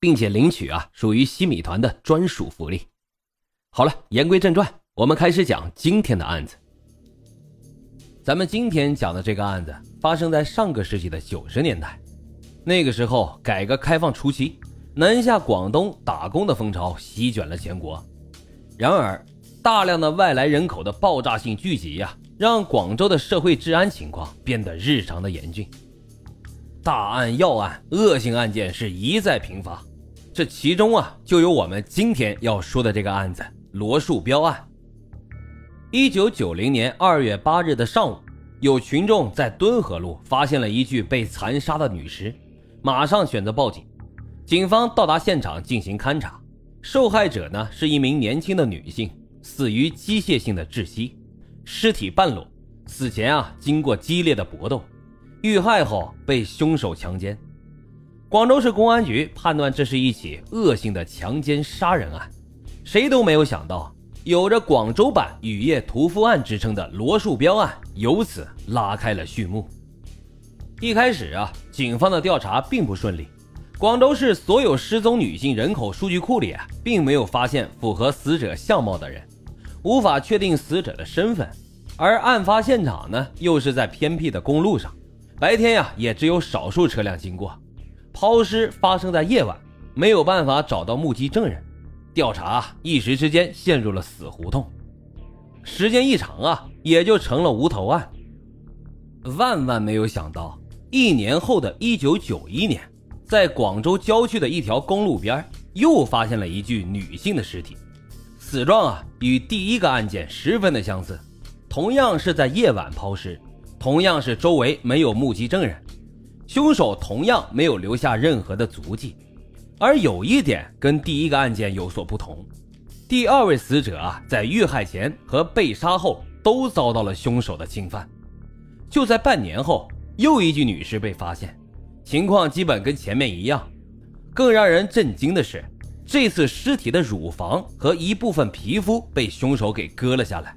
并且领取啊，属于西米团的专属福利。好了，言归正传，我们开始讲今天的案子。咱们今天讲的这个案子发生在上个世纪的九十年代，那个时候改革开放初期，南下广东打工的风潮席卷了全国。然而，大量的外来人口的爆炸性聚集呀，让广州的社会治安情况变得日常的严峻，大案要案、恶性案件是一再频发。这其中啊，就有我们今天要说的这个案子——罗树标案。一九九零年二月八日的上午，有群众在敦和路发现了一具被残杀的女尸，马上选择报警。警方到达现场进行勘查，受害者呢是一名年轻的女性，死于机械性的窒息，尸体半裸，死前啊经过激烈的搏斗，遇害后被凶手强奸。广州市公安局判断这是一起恶性的强奸杀人案，谁都没有想到，有着“广州版雨夜屠夫案”之称的罗树标案由此拉开了序幕。一开始啊，警方的调查并不顺利，广州市所有失踪女性人口数据库里啊，并没有发现符合死者相貌的人，无法确定死者的身份，而案发现场呢，又是在偏僻的公路上，白天呀，也只有少数车辆经过。抛尸发生在夜晚，没有办法找到目击证人，调查一时之间陷入了死胡同。时间一长啊，也就成了无头案。万万没有想到，一年后的一九九一年，在广州郊区的一条公路边，又发现了一具女性的尸体，死状啊与第一个案件十分的相似，同样是在夜晚抛尸，同样是周围没有目击证人。凶手同样没有留下任何的足迹，而有一点跟第一个案件有所不同：第二位死者啊，在遇害前和被杀后都遭到了凶手的侵犯。就在半年后，又一具女尸被发现，情况基本跟前面一样。更让人震惊的是，这次尸体的乳房和一部分皮肤被凶手给割了下来。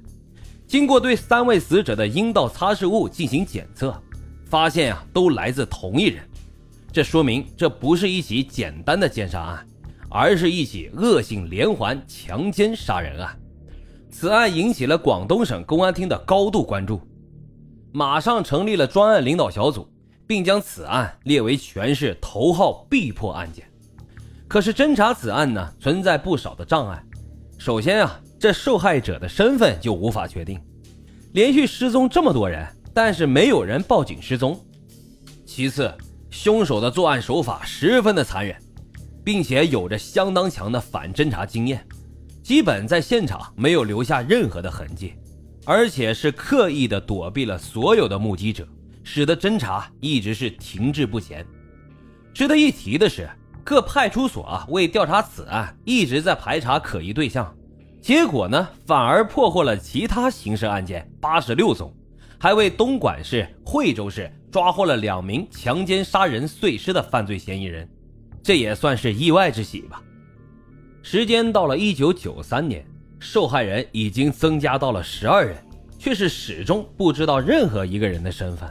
经过对三位死者的阴道擦拭物进行检测。发现啊，都来自同一人，这说明这不是一起简单的奸杀案，而是一起恶性连环强奸杀人案。此案引起了广东省公安厅的高度关注，马上成立了专案领导小组，并将此案列为全市头号必破案件。可是侦查此案呢，存在不少的障碍。首先啊，这受害者的身份就无法确定，连续失踪这么多人。但是没有人报警失踪。其次，凶手的作案手法十分的残忍，并且有着相当强的反侦查经验，基本在现场没有留下任何的痕迹，而且是刻意的躲避了所有的目击者，使得侦查一直是停滞不前。值得一提的是，各派出所啊为调查此案一直在排查可疑对象，结果呢反而破获了其他刑事案件八十六宗。还为东莞市、惠州市抓获了两名强奸杀人碎尸的犯罪嫌疑人，这也算是意外之喜吧。时间到了一九九三年，受害人已经增加到了十二人，却是始终不知道任何一个人的身份，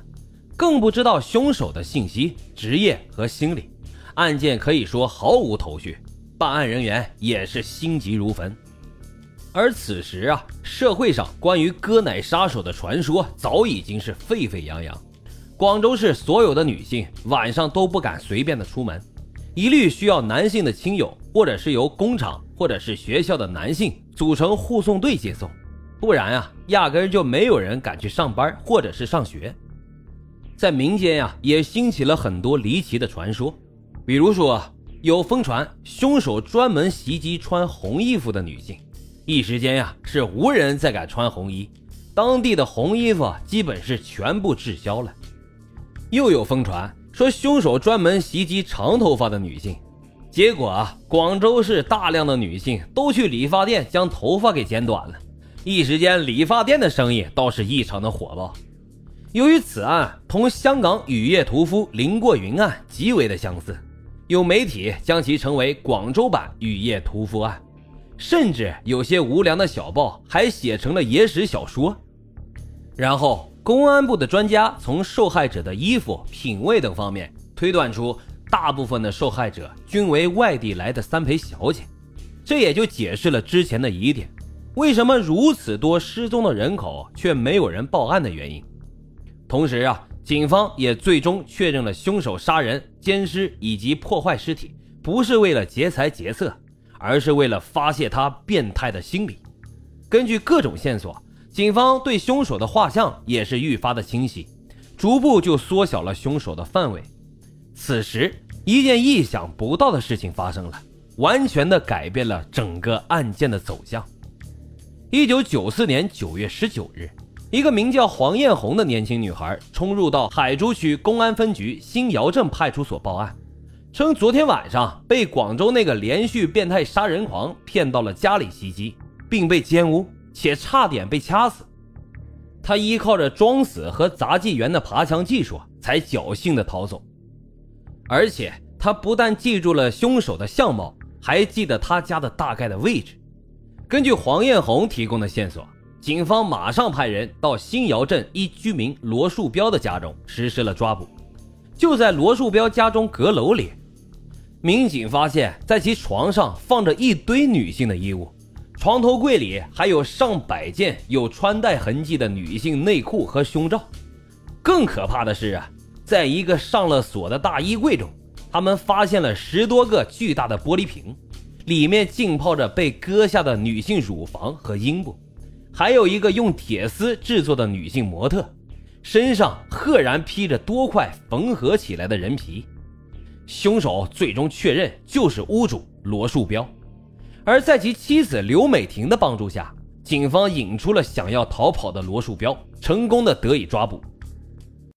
更不知道凶手的信息、职业和心理，案件可以说毫无头绪，办案人员也是心急如焚。而此时啊，社会上关于割奶杀手的传说早已经是沸沸扬扬。广州市所有的女性晚上都不敢随便的出门，一律需要男性的亲友或者是由工厂或者是学校的男性组成护送队接送，不然啊，压根就没有人敢去上班或者是上学。在民间呀，也兴起了很多离奇的传说，比如说有疯传凶手专门袭击穿红衣服的女性。一时间呀，是无人再敢穿红衣，当地的红衣服基本是全部滞销了。又有疯传说凶手专门袭击长头发的女性，结果啊，广州市大量的女性都去理发店将头发给剪短了，一时间理发店的生意倒是异常的火爆。由于此案同香港雨夜屠夫林过云案极为的相似，有媒体将其称为广州版雨夜屠夫案，甚至有些无良的小报还写成了野史小说。然后，公安部的专家从受害者的衣服、品味等方面推断出，大部分的受害者均为外地来的三陪小姐，这也就解释了之前的疑点：为什么如此多失踪的人口却没有人报案的原因。同时啊，警方也最终确认了凶手杀人、奸尸以及破坏尸体，不是为了劫财劫色，而是为了发泄他变态的心理。根据各种线索，警方对凶手的画像也是愈发的清晰，逐步就缩小了凶手的范围。此时，一件意想不到的事情发生了，完全的改变了整个案件的走向。一九九四年九月十九日。一个名叫黄艳红的年轻女孩冲入到海珠区公安分局新窑镇派出所报案，称昨天晚上被广州那个连续变态杀人狂骗到了家里袭击，并被奸污，且差点被掐死。他依靠着装死和杂技员的爬墙技术，才侥幸的逃走。而且他不但记住了凶手的相貌，还记得他家的大概的位置。根据黄艳红提供的线索。警方马上派人到新窑镇一居民罗树标的家中实施了抓捕。就在罗树标家中阁楼里，民警发现，在其床上放着一堆女性的衣物，床头柜里还有上百件有穿戴痕迹的女性内裤和胸罩。更可怕的是啊，在一个上了锁的大衣柜中，他们发现了十多个巨大的玻璃瓶，里面浸泡着被割下的女性乳房和阴部。还有一个用铁丝制作的女性模特，身上赫然披着多块缝合起来的人皮。凶手最终确认就是屋主罗树标，而在其妻子刘美婷的帮助下，警方引出了想要逃跑的罗树标，成功的得以抓捕，